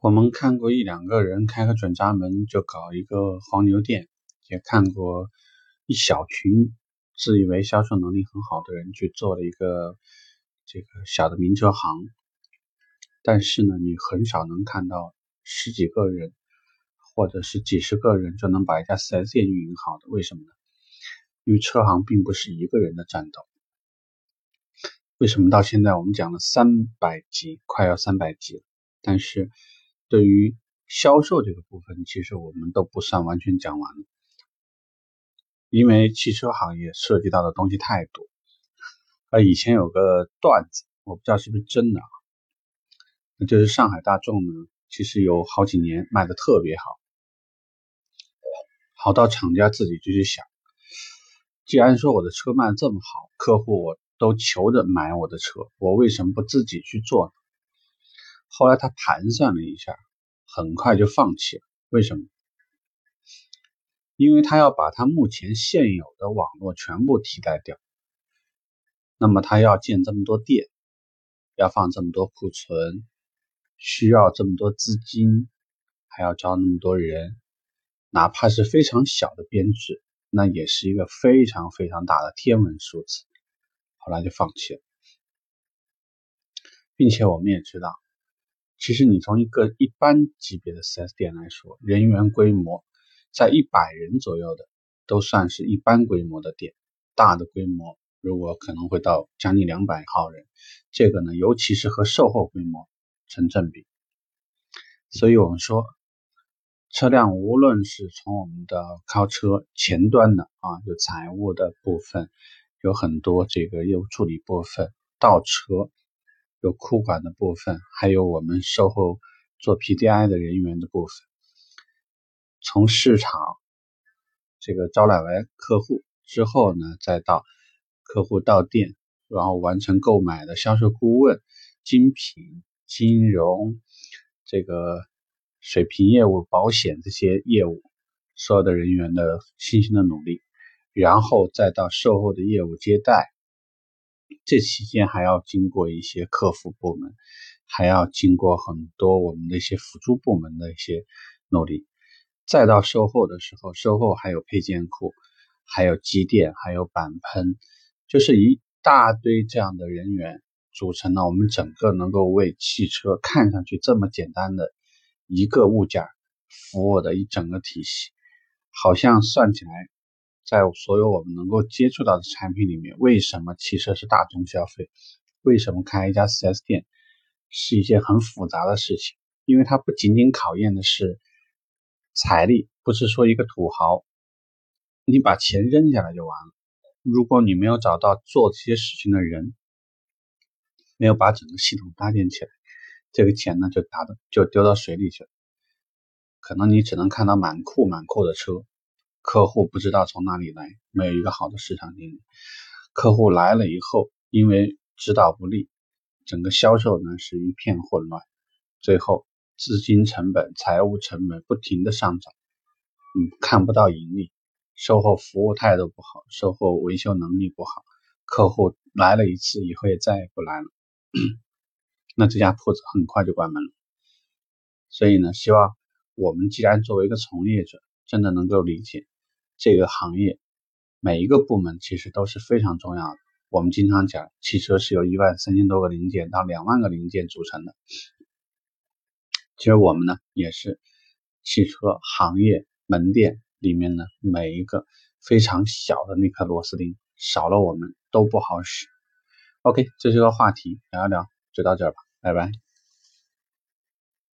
我们看过一两个人开个准闸门就搞一个黄牛店，也看过一小群自以为销售能力很好的人去做了一个这个小的名车行。但是呢，你很少能看到十几个人或者是几十个人就能把一家 4S 店运营好的。为什么呢？因为车行并不是一个人的战斗。为什么到现在我们讲了三百集，快要三百集了，但是？对于销售这个部分，其实我们都不算完全讲完，因为汽车行业涉及到的东西太多。啊，以前有个段子，我不知道是不是真的啊，那就是上海大众呢，其实有好几年卖的特别好，好到厂家自己就去想，既然说我的车卖这么好，客户我都求着买我的车，我为什么不自己去做呢？后来他盘算了一下，很快就放弃了。为什么？因为他要把他目前现有的网络全部替代掉。那么他要建这么多店，要放这么多库存，需要这么多资金，还要招那么多人，哪怕是非常小的编制，那也是一个非常非常大的天文数字。后来就放弃了，并且我们也知道。其实你从一个一般级别的 4S 店来说，人员规模在一百人左右的都算是一般规模的店，大的规模如果可能会到将近两百号人，这个呢，尤其是和售后规模成正比。所以我们说，车辆无论是从我们的靠车前端的啊，有财务的部分，有很多这个业务处理部分，到车。有库管的部分，还有我们售后做 PDI 的人员的部分。从市场这个招揽完客户之后呢，再到客户到店，然后完成购买的销售顾问、精品、金融、这个水平业务、保险这些业务，所有的人员的辛勤的努力，然后再到售后的业务接待。这期间还要经过一些客服部门，还要经过很多我们的一些辅助部门的一些努力，再到售后的时候，售后还有配件库，还有机电，还有板喷，就是一大堆这样的人员组成了我们整个能够为汽车看上去这么简单的一个物件服务的一整个体系，好像算起来。在所有我们能够接触到的产品里面，为什么汽车是大众消费？为什么开一家 4S 店是一件很复杂的事情？因为它不仅仅考验的是财力，不是说一个土豪你把钱扔下来就完了。如果你没有找到做这些事情的人，没有把整个系统搭建起来，这个钱呢就打的就丢到水里去了。可能你只能看到满库满库的车。客户不知道从哪里来，没有一个好的市场经理。客户来了以后，因为指导不力，整个销售呢是一片混乱。最后资金成本、财务成本不停的上涨，嗯，看不到盈利。售后服务态度不好，售后维修能力不好，客户来了一次以后也再也不来了。那这家铺子很快就关门了。所以呢，希望我们既然作为一个从业者，真的能够理解。这个行业每一个部门其实都是非常重要的。我们经常讲，汽车是由一万三千多个零件到两万个零件组成的。其实我们呢，也是汽车行业门店里面呢每一个非常小的那颗螺丝钉，少了我们都不好使。OK，这是个话题，聊一聊就到这儿吧，拜拜。